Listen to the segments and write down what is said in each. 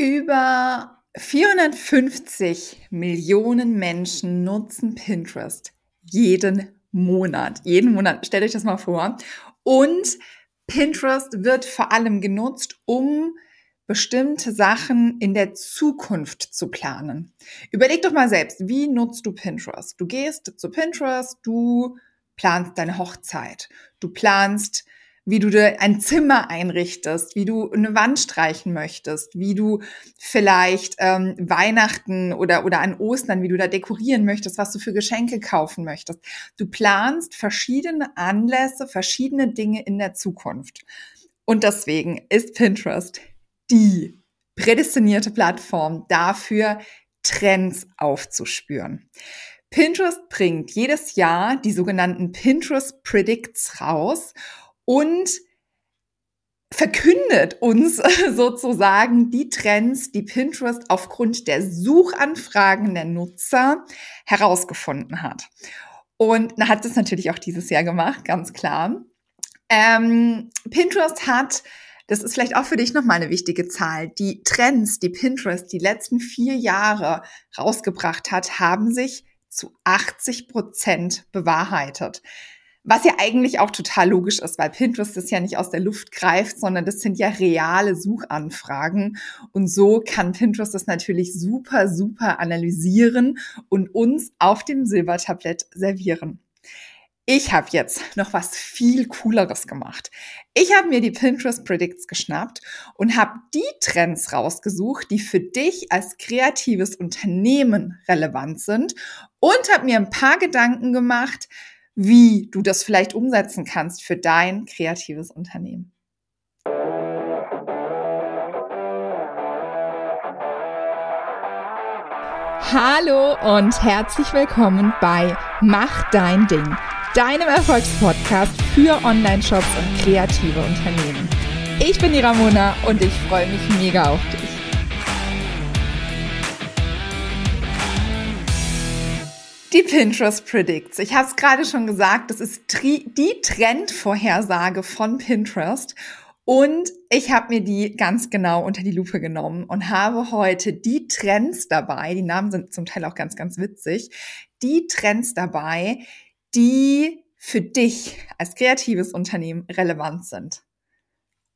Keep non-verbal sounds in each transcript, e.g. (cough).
Über 450 Millionen Menschen nutzen Pinterest jeden Monat. Jeden Monat, stellt euch das mal vor. Und Pinterest wird vor allem genutzt, um bestimmte Sachen in der Zukunft zu planen. Überleg doch mal selbst, wie nutzt du Pinterest? Du gehst zu Pinterest, du planst deine Hochzeit, du planst wie du dir ein Zimmer einrichtest, wie du eine Wand streichen möchtest, wie du vielleicht ähm, Weihnachten oder, oder an Ostern, wie du da dekorieren möchtest, was du für Geschenke kaufen möchtest. Du planst verschiedene Anlässe, verschiedene Dinge in der Zukunft. Und deswegen ist Pinterest die prädestinierte Plattform dafür, Trends aufzuspüren. Pinterest bringt jedes Jahr die sogenannten Pinterest Predicts raus und verkündet uns (laughs) sozusagen die Trends, die Pinterest aufgrund der Suchanfragen der Nutzer herausgefunden hat. Und hat es natürlich auch dieses Jahr gemacht, ganz klar. Ähm, Pinterest hat, das ist vielleicht auch für dich nochmal eine wichtige Zahl, die Trends, die Pinterest die letzten vier Jahre rausgebracht hat, haben sich zu 80 Prozent bewahrheitet. Was ja eigentlich auch total logisch ist, weil Pinterest das ja nicht aus der Luft greift, sondern das sind ja reale Suchanfragen. Und so kann Pinterest das natürlich super, super analysieren und uns auf dem Silbertablett servieren. Ich habe jetzt noch was viel Cooleres gemacht. Ich habe mir die Pinterest Predicts geschnappt und habe die Trends rausgesucht, die für dich als kreatives Unternehmen relevant sind und habe mir ein paar Gedanken gemacht, wie du das vielleicht umsetzen kannst für dein kreatives Unternehmen. Hallo und herzlich willkommen bei Mach dein Ding, deinem Erfolgspodcast für Online-Shops und kreative Unternehmen. Ich bin die Ramona und ich freue mich mega auf dich. Die Pinterest Predicts. Ich habe es gerade schon gesagt, das ist die Trendvorhersage von Pinterest. Und ich habe mir die ganz genau unter die Lupe genommen und habe heute die Trends dabei, die Namen sind zum Teil auch ganz, ganz witzig, die Trends dabei, die für dich als kreatives Unternehmen relevant sind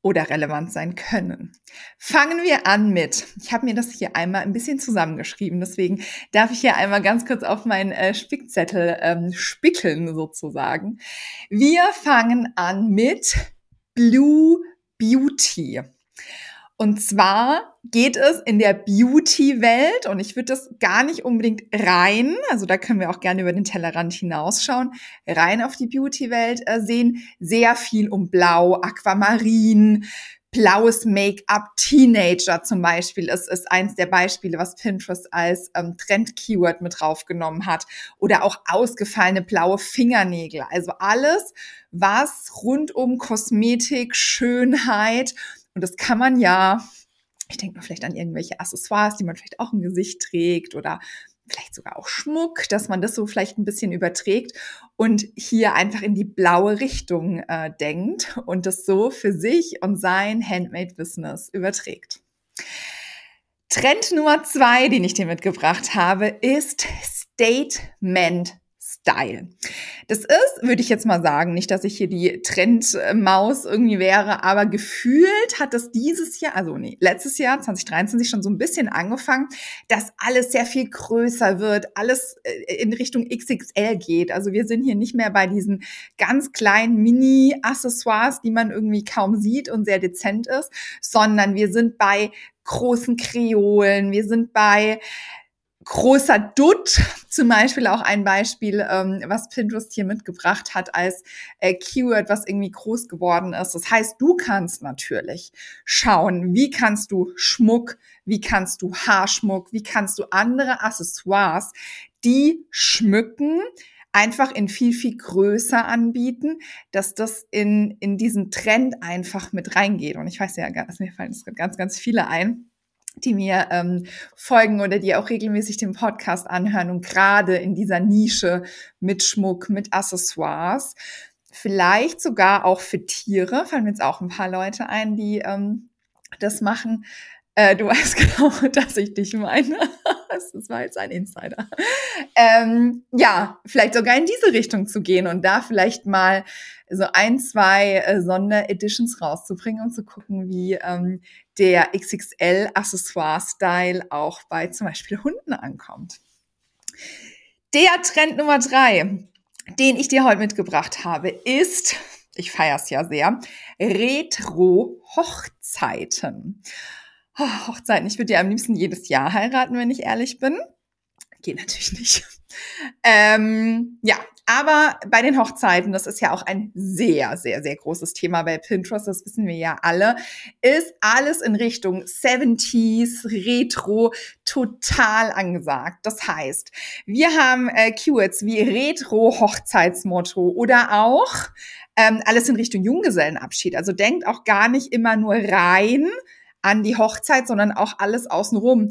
oder relevant sein können. Fangen wir an mit, ich habe mir das hier einmal ein bisschen zusammengeschrieben, deswegen darf ich hier einmal ganz kurz auf meinen äh, Spickzettel ähm, spickeln sozusagen. Wir fangen an mit Blue Beauty. Und zwar geht es in der Beauty-Welt und ich würde das gar nicht unbedingt rein, also da können wir auch gerne über den Tellerrand hinausschauen, rein auf die Beauty-Welt äh, sehen. Sehr viel um Blau, Aquamarin, blaues Make-up, Teenager zum Beispiel ist, ist eins der Beispiele, was Pinterest als ähm, Trend-Keyword mit draufgenommen hat. Oder auch ausgefallene blaue Fingernägel. Also alles, was rund um Kosmetik, Schönheit und das kann man ja, ich denke mal vielleicht an irgendwelche Accessoires, die man vielleicht auch im Gesicht trägt oder vielleicht sogar auch Schmuck, dass man das so vielleicht ein bisschen überträgt und hier einfach in die blaue Richtung äh, denkt und das so für sich und sein Handmade-Business überträgt. Trend Nummer zwei, den ich dir mitgebracht habe, ist Statement Style. Das ist, würde ich jetzt mal sagen, nicht, dass ich hier die Trendmaus irgendwie wäre, aber gefühlt hat das dieses Jahr, also nee, letztes Jahr, 2023, schon so ein bisschen angefangen, dass alles sehr viel größer wird, alles äh, in Richtung XXL geht. Also wir sind hier nicht mehr bei diesen ganz kleinen Mini-Accessoires, die man irgendwie kaum sieht und sehr dezent ist, sondern wir sind bei großen Kreolen, wir sind bei großer Dutt, (laughs) zum Beispiel auch ein Beispiel, ähm, was Pinterest hier mitgebracht hat als äh, Keyword, was irgendwie groß geworden ist. Das heißt, du kannst natürlich schauen, wie kannst du Schmuck, wie kannst du Haarschmuck, wie kannst du andere Accessoires, die schmücken, einfach in viel, viel größer anbieten, dass das in, in diesen Trend einfach mit reingeht. Und ich weiß ja, mir fallen ganz, ganz viele ein die mir ähm, folgen oder die auch regelmäßig den Podcast anhören und gerade in dieser Nische mit Schmuck, mit Accessoires, vielleicht sogar auch für Tiere, fallen mir jetzt auch ein paar Leute ein, die ähm, das machen, Äh, du (laughs) weißt genau, dass ich dich meine. Das war jetzt ein Insider. Ähm, ja, vielleicht sogar in diese Richtung zu gehen und da vielleicht mal so ein, zwei äh, Sondereditions rauszubringen und zu gucken, wie ähm, der XXL-Accessoire-Style auch bei zum Beispiel Hunden ankommt. Der Trend Nummer drei, den ich dir heute mitgebracht habe, ist, ich feiere es ja sehr, Retro-Hochzeiten. Oh, Hochzeiten, ich würde ja am liebsten jedes Jahr heiraten, wenn ich ehrlich bin. Geht natürlich nicht. Ähm, ja, aber bei den Hochzeiten, das ist ja auch ein sehr, sehr, sehr großes Thema bei Pinterest, das wissen wir ja alle, ist alles in Richtung 70s, Retro, total angesagt. Das heißt, wir haben äh, Keywords wie Retro-Hochzeitsmotto oder auch ähm, alles in Richtung Junggesellenabschied. Also denkt auch gar nicht immer nur rein an die Hochzeit, sondern auch alles außenrum.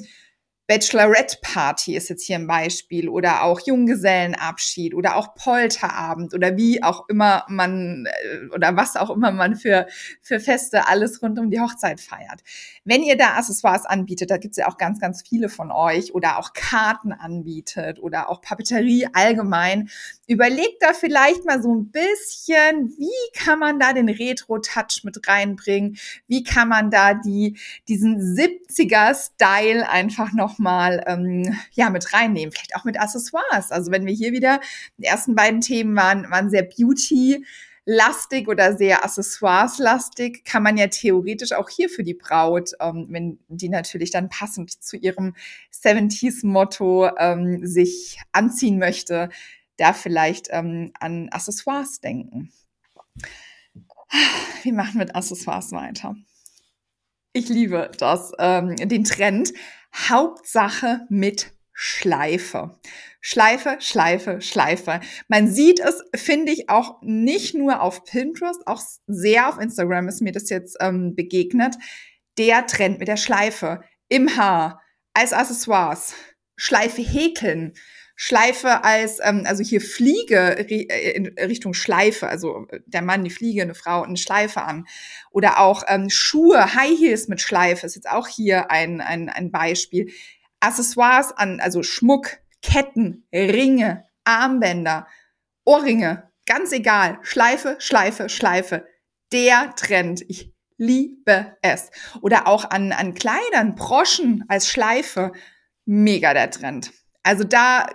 Bachelorette-Party ist jetzt hier ein Beispiel oder auch Junggesellenabschied oder auch Polterabend oder wie auch immer man äh, oder was auch immer man für, für Feste alles rund um die Hochzeit feiert. Wenn ihr da Accessoires anbietet, da gibt es ja auch ganz, ganz viele von euch oder auch Karten anbietet oder auch Papeterie allgemein, überlegt da vielleicht mal so ein bisschen, wie kann man da den Retro-Touch mit reinbringen? Wie kann man da die, diesen 70er-Style einfach noch mal ähm, ja mit reinnehmen, vielleicht auch mit Accessoires. Also wenn wir hier wieder die ersten beiden Themen waren, waren sehr Beauty lastig oder sehr Accessoires-lastig, kann man ja theoretisch auch hier für die Braut, ähm, wenn die natürlich dann passend zu ihrem 70s-Motto ähm, sich anziehen möchte, da vielleicht ähm, an Accessoires denken. Wir machen mit Accessoires weiter. Ich liebe das, ähm, den Trend. Hauptsache mit Schleife. Schleife, Schleife, Schleife. Man sieht es, finde ich, auch nicht nur auf Pinterest, auch sehr auf Instagram ist mir das jetzt ähm, begegnet. Der Trend mit der Schleife im Haar, als Accessoires, Schleife häkeln, Schleife als, ähm, also hier Fliege äh, in Richtung Schleife, also äh, der Mann, die Fliege, eine Frau eine Schleife an. Oder auch ähm, Schuhe, High Heels mit Schleife ist jetzt auch hier ein, ein, ein Beispiel. Accessoires an, also Schmuck, Ketten, Ringe, Armbänder, Ohrringe, ganz egal. Schleife, Schleife, Schleife. Der Trend. Ich liebe es. Oder auch an, an Kleidern, Broschen als Schleife. Mega der Trend. Also da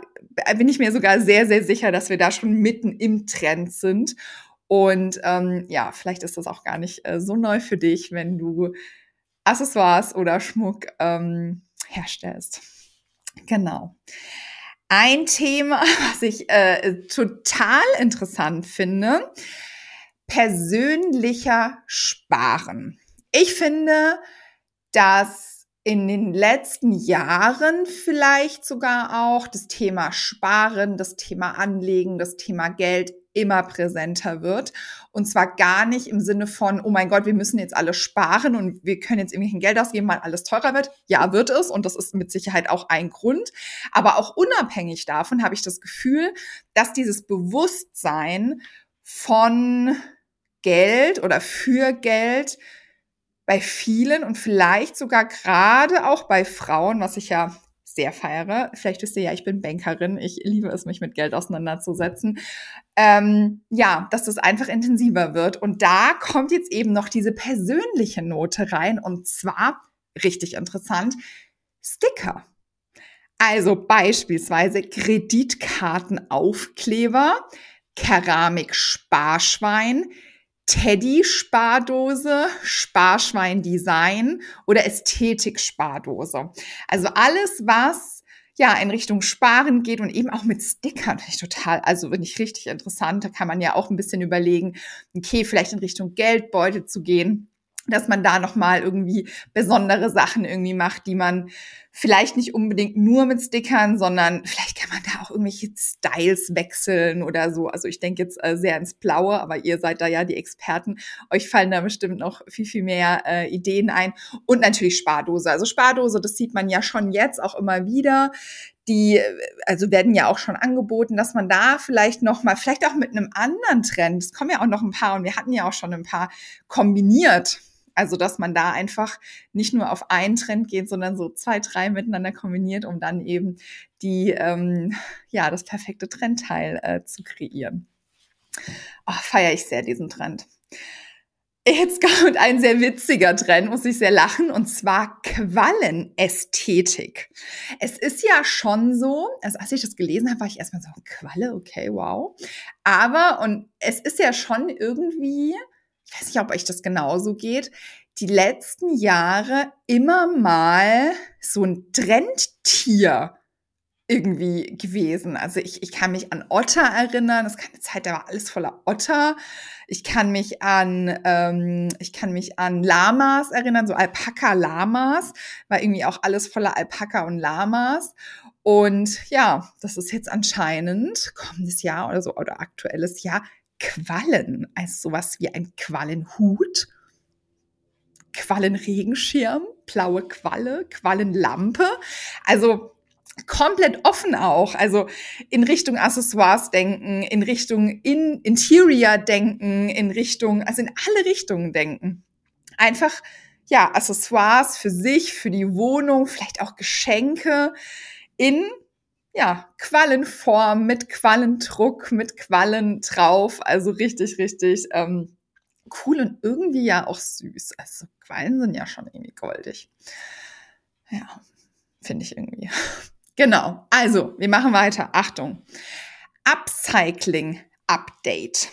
bin ich mir sogar sehr, sehr sicher, dass wir da schon mitten im Trend sind. Und ähm, ja, vielleicht ist das auch gar nicht äh, so neu für dich, wenn du Accessoires oder Schmuck ähm, herstellst. Genau. Ein Thema, (laughs) was ich äh, total interessant finde, persönlicher Sparen. Ich finde, dass in den letzten Jahren vielleicht sogar auch das Thema Sparen, das Thema Anlegen, das Thema Geld immer präsenter wird. Und zwar gar nicht im Sinne von, oh mein Gott, wir müssen jetzt alle sparen und wir können jetzt irgendwie Geld ausgeben, weil alles teurer wird. Ja, wird es. Und das ist mit Sicherheit auch ein Grund. Aber auch unabhängig davon habe ich das Gefühl, dass dieses Bewusstsein von Geld oder für Geld bei vielen und vielleicht sogar gerade auch bei Frauen, was ich ja sehr feiere. Vielleicht wisst ihr ja, ich bin Bankerin. Ich liebe es, mich mit Geld auseinanderzusetzen. Ähm, ja, dass das einfach intensiver wird. Und da kommt jetzt eben noch diese persönliche Note rein. Und zwar, richtig interessant, Sticker. Also beispielsweise Kreditkartenaufkleber, Keramik-Sparschwein, Teddy-Spardose, Sparschwein-Design oder Ästhetik-Spardose. Also alles, was ja in Richtung Sparen geht und eben auch mit Stickern, finde ich total, also finde ich richtig interessant. Da kann man ja auch ein bisschen überlegen, okay, vielleicht in Richtung Geldbeutel zu gehen dass man da nochmal irgendwie besondere Sachen irgendwie macht, die man vielleicht nicht unbedingt nur mit Stickern, sondern vielleicht kann man da auch irgendwelche Styles wechseln oder so. Also ich denke jetzt äh, sehr ins Blaue, aber ihr seid da ja die Experten. Euch fallen da bestimmt noch viel, viel mehr äh, Ideen ein. Und natürlich Spardose. Also Spardose, das sieht man ja schon jetzt auch immer wieder. Die, also werden ja auch schon angeboten, dass man da vielleicht noch mal, vielleicht auch mit einem anderen Trend, es kommen ja auch noch ein paar und wir hatten ja auch schon ein paar kombiniert Also, dass man da einfach nicht nur auf einen Trend geht, sondern so zwei, drei miteinander kombiniert, um dann eben die, ähm, ja, das perfekte Trendteil äh, zu kreieren. Oh, feiere ich sehr diesen Trend. Jetzt (laughs) kommt ein sehr witziger Trend, muss ich sehr lachen, und zwar Quallenästhetik. Es ist ja schon so, also als ich das gelesen habe, war ich erstmal so, Qualle, okay, wow. Aber, und es ist ja schon irgendwie, ich weiß nicht, ob euch das genauso geht, die letzten Jahre immer mal so ein Trendtier irgendwie gewesen. Also ich, ich kann mich an Otter erinnern. Das ist keine Zeit, da war alles voller Otter. Ich kann mich an, ähm, ich kann mich an Lamas erinnern, so Alpaka-Lamas, war irgendwie auch alles voller Alpaka und Lamas. Und ja, das ist jetzt anscheinend kommendes Jahr oder so oder aktuelles Jahr Quallen, also sowas wie ein Quallenhut, Quallenregenschirm, blaue Qualle, Quallenlampe. Also komplett offen auch. Also in Richtung Accessoires denken, in Richtung in Interior denken, in Richtung, also in alle Richtungen denken. Einfach, ja, Accessoires für sich, für die Wohnung, vielleicht auch Geschenke in, ja, Quallenform, mit Quallendruck, mit Quallen drauf. Also richtig, richtig, ähm, cool und irgendwie ja auch süß. Also Quallen sind ja schon irgendwie goldig. Ja, finde ich irgendwie. (laughs) Genau. Also, wir machen weiter. Achtung. Upcycling Update.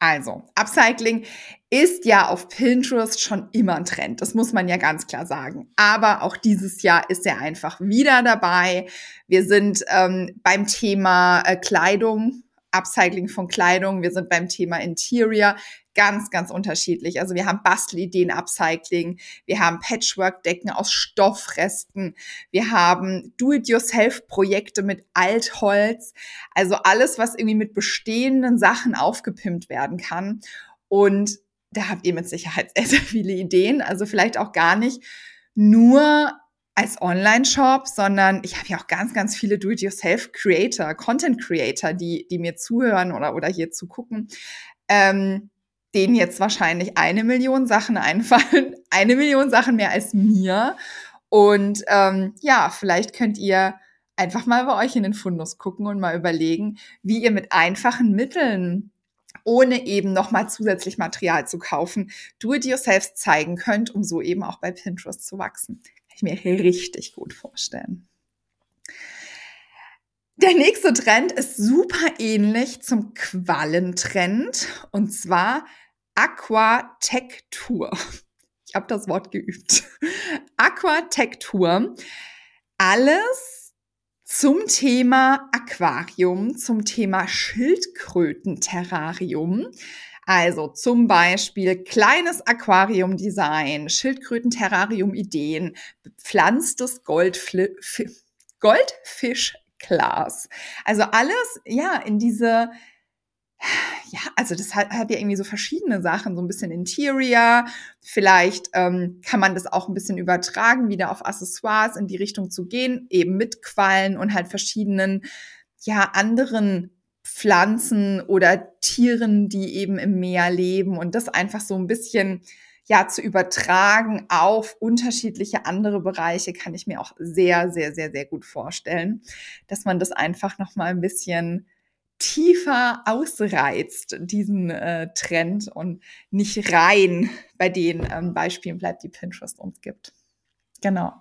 Also, Upcycling ist ja auf Pinterest schon immer ein Trend. Das muss man ja ganz klar sagen. Aber auch dieses Jahr ist er einfach wieder dabei. Wir sind ähm, beim Thema äh, Kleidung, Upcycling von Kleidung. Wir sind beim Thema Interior ganz, ganz unterschiedlich. Also wir haben Bastelideen, Upcycling, wir haben Patchwork-Decken aus Stoffresten, wir haben Do-it-yourself-Projekte mit Altholz, also alles, was irgendwie mit bestehenden Sachen aufgepimpt werden kann. Und da habt ihr mit Sicherheit (laughs) sehr, sehr viele Ideen. Also vielleicht auch gar nicht nur als Online-Shop, sondern ich habe ja auch ganz, ganz viele Do-it-yourself-Creator, Content-Creator, die, die mir zuhören oder, oder hier zugucken. Ähm, denen jetzt wahrscheinlich eine Million Sachen einfallen, (laughs) eine Million Sachen mehr als mir. Und ähm, ja, vielleicht könnt ihr einfach mal bei euch in den Fundus gucken und mal überlegen, wie ihr mit einfachen Mitteln ohne eben nochmal zusätzlich Material zu kaufen, do-it-yourself zeigen könnt, um so eben auch bei Pinterest zu wachsen. Kann ich mir richtig gut vorstellen. Der nächste Trend ist super ähnlich zum Quallentrend und zwar Aquatectur. Ich habe das Wort geübt. Aquatectur. Alles zum Thema Aquarium, zum Thema Schildkrötenterrarium. Also zum Beispiel kleines Aquarium-Design, Schildkrötenterrarium-Ideen, bepflanztes Goldfischglas. Also alles, ja, in diese ja, also das hat, hat ja irgendwie so verschiedene Sachen, so ein bisschen Interior. Vielleicht ähm, kann man das auch ein bisschen übertragen, wieder auf Accessoires in die Richtung zu gehen, eben mit Quallen und halt verschiedenen, ja, anderen Pflanzen oder Tieren, die eben im Meer leben und das einfach so ein bisschen ja zu übertragen auf unterschiedliche andere Bereiche kann ich mir auch sehr sehr sehr sehr gut vorstellen, dass man das einfach noch mal ein bisschen tiefer ausreizt, diesen äh, Trend und nicht rein bei den ähm, Beispielen bleibt, die Pinterest uns gibt. Genau.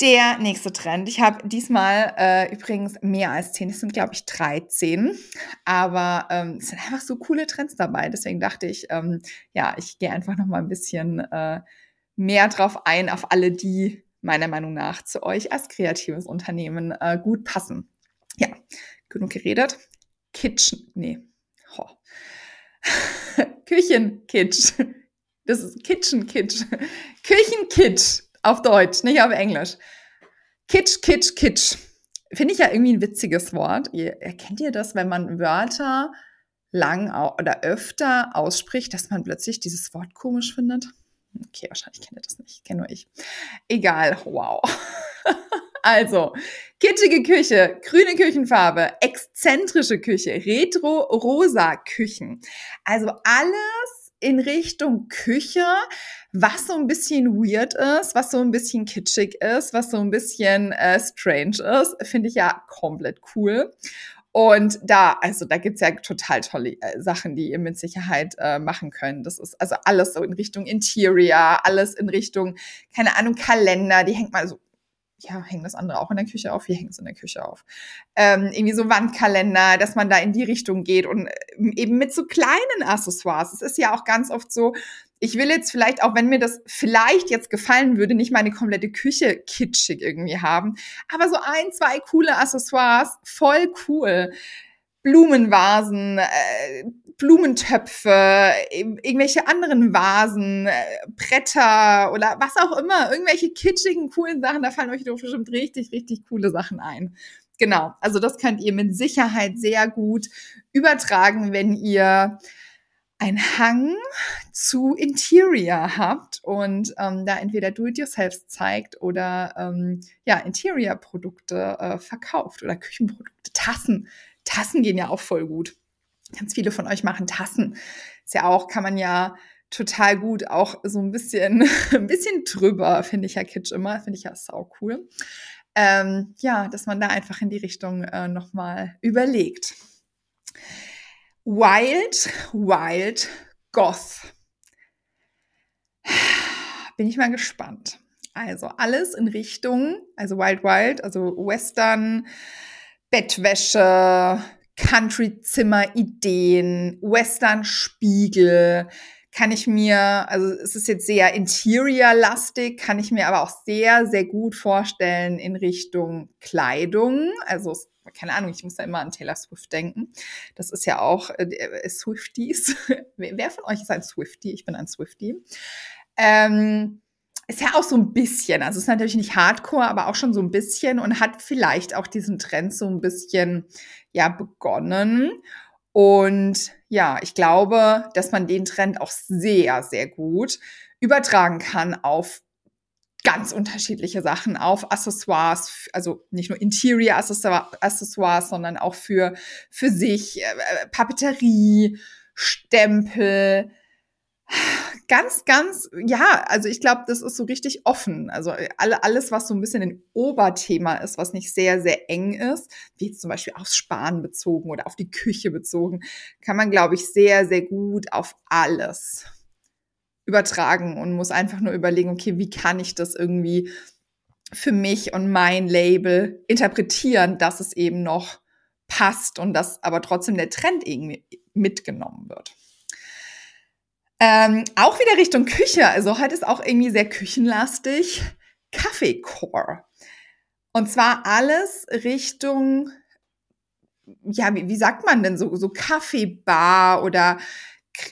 Der nächste Trend. Ich habe diesmal äh, übrigens mehr als zehn. Es sind, glaube ich, 13. Aber ähm, es sind einfach so coole Trends dabei. Deswegen dachte ich, ähm, ja, ich gehe einfach noch mal ein bisschen äh, mehr drauf ein, auf alle, die meiner Meinung nach zu euch als kreatives Unternehmen äh, gut passen. Ja, genug geredet. Kitchen, nee, oh. (laughs) Küchenkitsch. Das ist Kitchen-Kitsch. Küchenkitsch auf Deutsch, nicht auf Englisch. Kitsch, Kitsch, Kitsch. Finde ich ja irgendwie ein witziges Wort. Ihr, erkennt ihr das, wenn man Wörter lang oder öfter ausspricht, dass man plötzlich dieses Wort komisch findet? Okay, wahrscheinlich kennt ihr das nicht. Kenne nur ich. Egal, wow. (laughs) Also, kitschige Küche, grüne Küchenfarbe, exzentrische Küche, retro-rosa Küchen. Also alles in Richtung Küche, was so ein bisschen weird ist, was so ein bisschen kitschig ist, was so ein bisschen äh, strange ist, finde ich ja komplett cool. Und da, also da gibt's ja total tolle äh, Sachen, die ihr mit Sicherheit äh, machen könnt. Das ist also alles so in Richtung Interior, alles in Richtung, keine Ahnung, Kalender, die hängt mal so ja, hängen das andere auch in der Küche auf? Wir hängen es in der Küche auf. Ähm, irgendwie so Wandkalender, dass man da in die Richtung geht und ähm, eben mit so kleinen Accessoires. Es ist ja auch ganz oft so, ich will jetzt vielleicht, auch wenn mir das vielleicht jetzt gefallen würde, nicht meine komplette Küche kitschig irgendwie haben, aber so ein, zwei coole Accessoires, voll cool. Blumenvasen, äh, Blumentöpfe, irgendwelche anderen Vasen, äh, Bretter oder was auch immer, irgendwelche kitschigen, coolen Sachen, da fallen euch doch bestimmt richtig, richtig coole Sachen ein. Genau, also das könnt ihr mit Sicherheit sehr gut übertragen, wenn ihr ein Hang zu Interior habt und ähm, da entweder Do-it-yourself zeigt oder ähm, ja Interior-Produkte äh, verkauft oder Küchenprodukte, Tassen, Tassen gehen ja auch voll gut. Ganz viele von euch machen Tassen. Ist ja auch, kann man ja total gut auch so ein bisschen, (laughs) ein bisschen drüber, finde ich ja Kitsch immer, finde ich ja sau cool. Ähm, ja, dass man da einfach in die Richtung äh, nochmal überlegt. Wild, Wild Goth. Bin ich mal gespannt. Also alles in Richtung, also Wild Wild, also Western, Bettwäsche, Country-Zimmer-Ideen, Western-Spiegel, kann ich mir, also es ist jetzt sehr Interior-lastig, kann ich mir aber auch sehr, sehr gut vorstellen in Richtung Kleidung. Also keine Ahnung, ich muss da immer an Taylor Swift denken. Das ist ja auch äh, äh Swifties. (laughs) Wer von euch ist ein Swiftie? Ich bin ein Swiftie. Ähm, ist ja auch so ein bisschen, also ist natürlich nicht Hardcore, aber auch schon so ein bisschen und hat vielleicht auch diesen Trend so ein bisschen, ja, begonnen. Und ja, ich glaube, dass man den Trend auch sehr, sehr gut übertragen kann auf ganz unterschiedliche Sachen, auf Accessoires, also nicht nur Interior Accessoires, sondern auch für, für sich, äh, äh Papeterie, Stempel, ganz, ganz, ja, also ich glaube, das ist so richtig offen. Also alle, alles, was so ein bisschen ein Oberthema ist, was nicht sehr, sehr eng ist, wie jetzt zum Beispiel aufs Sparen bezogen oder auf die Küche bezogen, kann man, glaube ich, sehr, sehr gut auf alles übertragen und muss einfach nur überlegen, okay, wie kann ich das irgendwie für mich und mein Label interpretieren, dass es eben noch passt und dass aber trotzdem der Trend irgendwie mitgenommen wird. Ähm, auch wieder Richtung Küche. Also heute ist auch irgendwie sehr küchenlastig. Kaffeecore. Und zwar alles Richtung, ja, wie, wie sagt man denn so, so Kaffeebar oder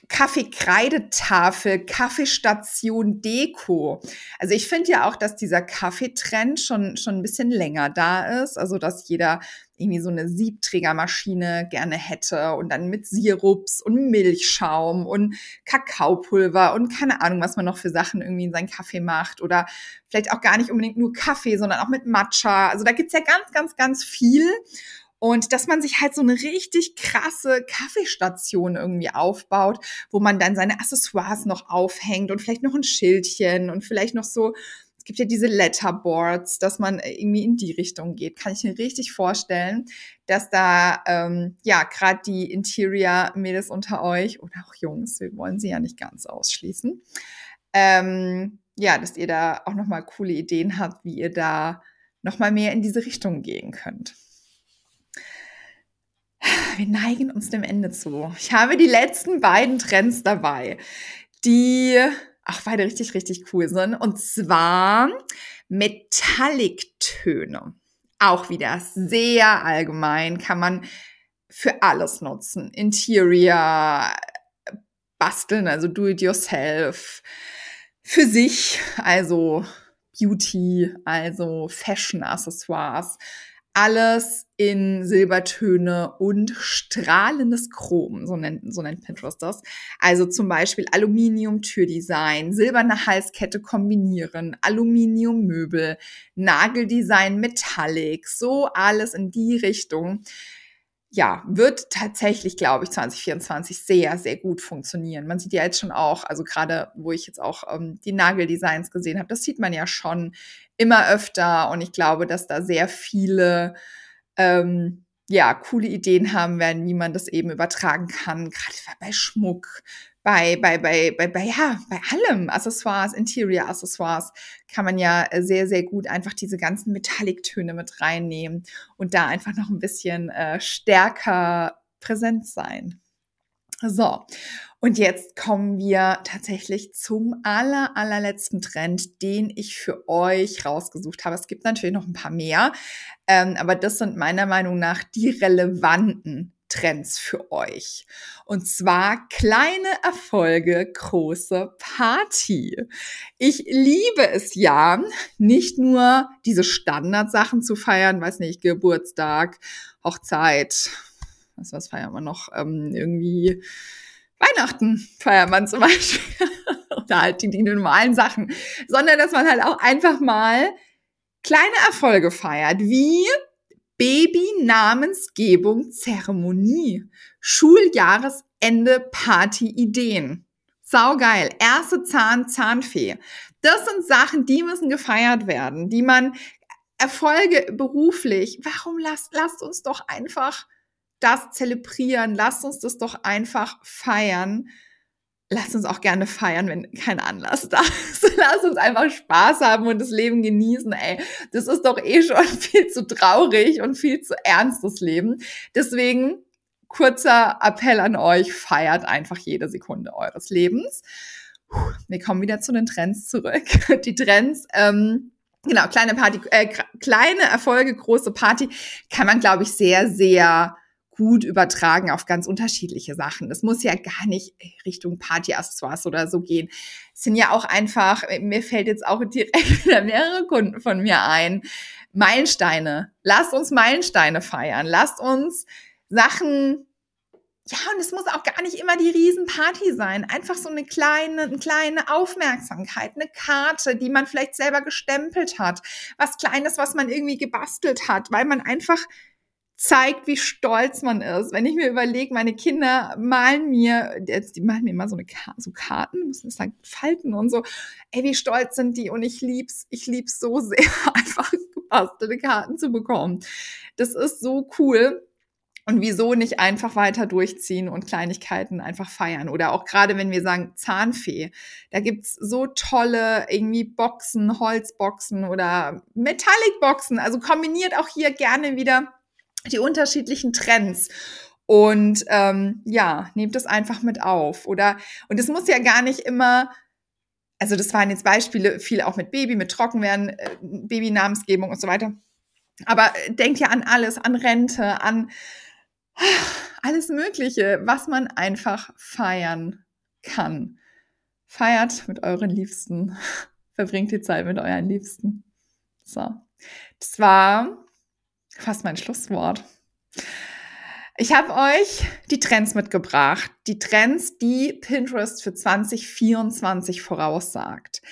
Kaffeekreidetafel, Kaffeestation Deko. Also ich finde ja auch, dass dieser Kaffeetrend schon, schon ein bisschen länger da ist. Also dass jeder irgendwie so eine Siebträgermaschine gerne hätte und dann mit Sirups und Milchschaum und Kakaopulver und keine Ahnung, was man noch für Sachen irgendwie in seinen Kaffee macht oder vielleicht auch gar nicht unbedingt nur Kaffee, sondern auch mit Matcha. Also da gibt's ja ganz, ganz, ganz viel. Und dass man sich halt so eine richtig krasse Kaffeestation irgendwie aufbaut, wo man dann seine Accessoires noch aufhängt und vielleicht noch ein Schildchen und vielleicht noch so, gibt ja diese Letterboards, dass man irgendwie in die Richtung geht. Kann ich mir richtig vorstellen, dass da ähm, ja gerade die Interior-Mädels unter euch oder auch Jungs, wir wollen sie ja nicht ganz ausschließen, ähm, ja, dass ihr da auch nochmal coole Ideen habt, wie ihr da nochmal mehr in diese Richtung gehen könnt wir neigen uns dem Ende zu. Ich habe die letzten beiden Trends dabei, die auch beide richtig, richtig cool sind. Und zwar Metallic-Töne. Auch wieder sehr allgemein, kann man für alles nutzen. Interior, basteln, also do it yourself. Für sich, also Beauty, also Fashion-Accessoires alles in Silbertöne und strahlendes Chrom, so nennt, so nennt Pinterest das. Also zum Beispiel Aluminium-Türdesign, silberne Halskette kombinieren, Aluminium-Möbel, Nageldesign Metallic, so alles in die Richtung. ja, wird tatsächlich, glaube ich, 2024 sehr, sehr gut funktionieren. Man sieht ja jetzt schon auch, also gerade wo ich jetzt auch ähm, die Nageldesigns gesehen habe, das sieht man ja schon immer öfter und ich glaube, dass da sehr viele ähm, ja, coole Ideen haben werden, wie man das eben übertragen kann, gerade bei Schmuck, bei, bei, bei, bei, bei, ja, bei allem, Accessoires, Interior-Accessoires, kann man ja äh, sehr, sehr gut einfach diese ganzen Metallic-Töne mit reinnehmen und da einfach noch ein bisschen äh, stärker präsent sein. So, und jetzt kommen wir tatsächlich zum aller, allerletzten Trend, den ich für euch rausgesucht habe. Es gibt natürlich noch ein paar mehr, ähm, aber das sind meiner Meinung nach die relevanten Trends für euch. Und zwar kleine Erfolge, große Party. Ich liebe es ja, nicht nur diese Standardsachen zu feiern, weiß nicht, Geburtstag, Hochzeit, was, was feiern wir noch? Ähm, irgendwie Weihnachten feiert man zum Beispiel. (laughs) Oder halt die, die normalen Sachen. Sondern dass man halt auch einfach mal kleine Erfolge feiert, wie Baby-Namensgebung, Zeremonie, Schuljahresende, Party-Ideen. Saugeil. Erste Zahn, Zahnfee. Das sind Sachen, die müssen gefeiert werden, die man Erfolge beruflich. Warum lasst, lasst uns doch einfach das zelebrieren? Lasst uns das doch einfach feiern lasst uns auch gerne feiern, wenn kein Anlass da ist. (laughs) Lasst uns einfach Spaß haben und das Leben genießen, ey. Das ist doch eh schon (laughs) viel zu traurig und viel zu ernst, das Leben. Deswegen kurzer Appell an euch, feiert einfach jede Sekunde eures Lebens. Wir kommen wieder zu den Trends zurück. (laughs) Die Trends, ähm, genau, kleine Party, äh, kleine Erfolge, große Party, kann man, glaube ich, sehr, sehr gut übertragen auf ganz unterschiedliche Sachen. Das muss ja gar nicht Richtung Party-Accessoires oder so gehen. Es sind ja auch einfach, mir fällt jetzt auch (laughs) direkt wieder mehrere Kunden von mir ein. Meilensteine. Lasst uns Meilensteine feiern. Lasst uns Sachen ja, und es muss auch gar nicht immer die Riesenparty sein. Einfach so eine kleine, eine kleine Aufmerksamkeit, eine Karte, die man vielleicht selber gestempelt hat. Was Kleines, was man irgendwie gebastelt hat, weil man einfach zeigt, wie stolz man ist. Wenn ich mir überlege, meine Kinder malen mir, jetzt, die malen mir immer so eine so Karten, müssen das dann falten und so. Ey, wie stolz sind die? Und ich lieb's, ich lieb's so sehr, (laughs) einfach gebastelte Karten zu bekommen. Das ist so cool. Und wieso nicht einfach weiter durchziehen und Kleinigkeiten einfach feiern? Oder auch gerade wenn wir sagen Zahnfee, da gibt's so tolle irgendwie Boxen, Holzboxen oder Metallic-Boxen. Also kombiniert auch hier gerne wieder die unterschiedlichen Trends. Und ähm, ja, nehmt es einfach mit auf. Oder und es muss ja gar nicht immer, also das waren jetzt Beispiele, viel auch mit Baby, mit Trockenwerden, äh, Babynamensgebung und so weiter. Aber denkt ja an alles, an Rente, an alles Mögliche, was man einfach feiern kann. Feiert mit euren Liebsten. Verbringt die Zeit mit euren Liebsten. So. Das war fast mein Schlusswort. Ich habe euch die Trends mitgebracht. Die Trends, die Pinterest für 2024 voraussagt.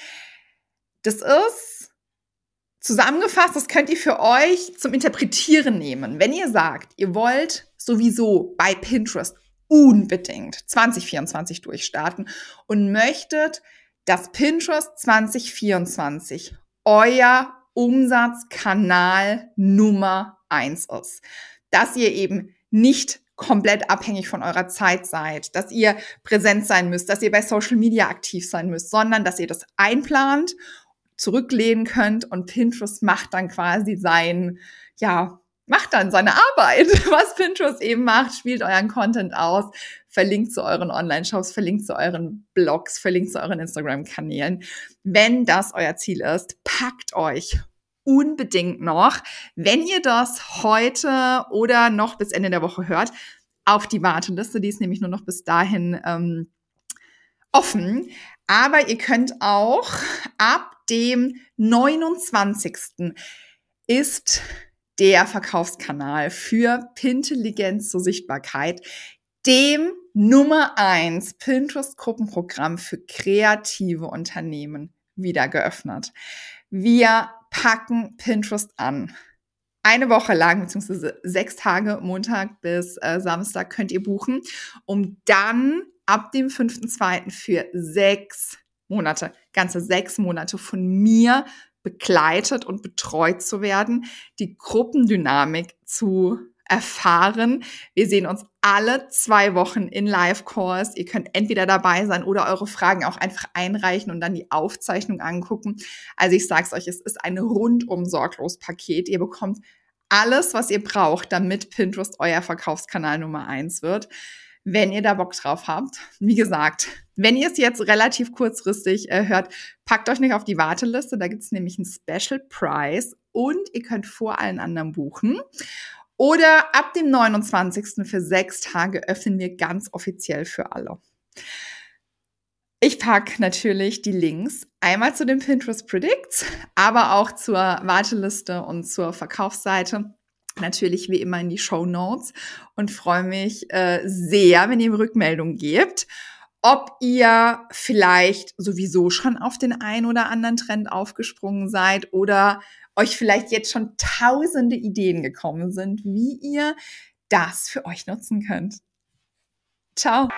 Das ist zusammengefasst, das könnt ihr für euch zum Interpretieren nehmen. Wenn ihr sagt, ihr wollt sowieso bei Pinterest unbedingt 2024 durchstarten und möchtet, dass Pinterest 2024 euer Umsatzkanal Nummer eins ist. Dass ihr eben nicht komplett abhängig von eurer Zeit seid, dass ihr präsent sein müsst, dass ihr bei Social Media aktiv sein müsst, sondern dass ihr das einplant, zurücklehnen könnt und Pinterest macht dann quasi sein, ja, macht dann seine Arbeit, (laughs) was Pinterest eben macht, spielt euren Content aus, verlinkt zu euren Online-Shops, verlinkt zu euren Blogs, verlinkt zu euren Instagram-Kanälen. Wenn das euer Ziel ist, packt euch unbedingt noch, wenn ihr das heute oder noch bis Ende der Woche hört, auf die Warteliste. Die ist nämlich nur noch bis dahin ähm, offen. Aber ihr könnt auch ab dem 29. ist der Verkaufskanal für Pintelligenz zur Sichtbarkeit, dem Nummer eins Pinterest-Gruppenprogramm für kreative Unternehmen wieder geöffnet. Wir packen Pinterest an. eine Woche lang, beziehungsweise sechs Tage, Montag bis äh, Samstag, könnt ihr buchen, um dann ab dem 5.2. für sechs Monate, ganze sechs Monate von mir begleitet und betreut zu werden, die Gruppendynamik zu erfahren. Wir sehen uns alle zwei Wochen in Live-Calls. Ihr könnt entweder dabei sein oder eure Fragen auch einfach einreichen und dann die Aufzeichnung angucken. Also ich sage es euch, es ist ein rundum sorglos Paket. Ihr bekommt alles, was ihr braucht, damit Pinterest euer Verkaufskanal Nummer eins wird wenn ihr da Bock drauf habt. Wie gesagt, wenn ihr es jetzt relativ kurzfristig äh, hört, packt euch nicht auf die Warteliste. Da gibt es nämlich einen Special Price und ihr könnt vor allen anderen buchen. Oder ab dem 29. für sechs Tage öffnen wir ganz offiziell für alle. Ich packe natürlich die Links einmal zu den Pinterest Predicts, aber auch zur Warteliste und zur Verkaufsseite natürlich wie immer in die Show Notes und freue mich äh, sehr, wenn ihr mir Rückmeldung gebt, ob ihr vielleicht sowieso schon auf den ein oder anderen Trend aufgesprungen seid oder euch vielleicht jetzt schon tausende Ideen gekommen sind, wie ihr das für euch nutzen könnt. Ciao.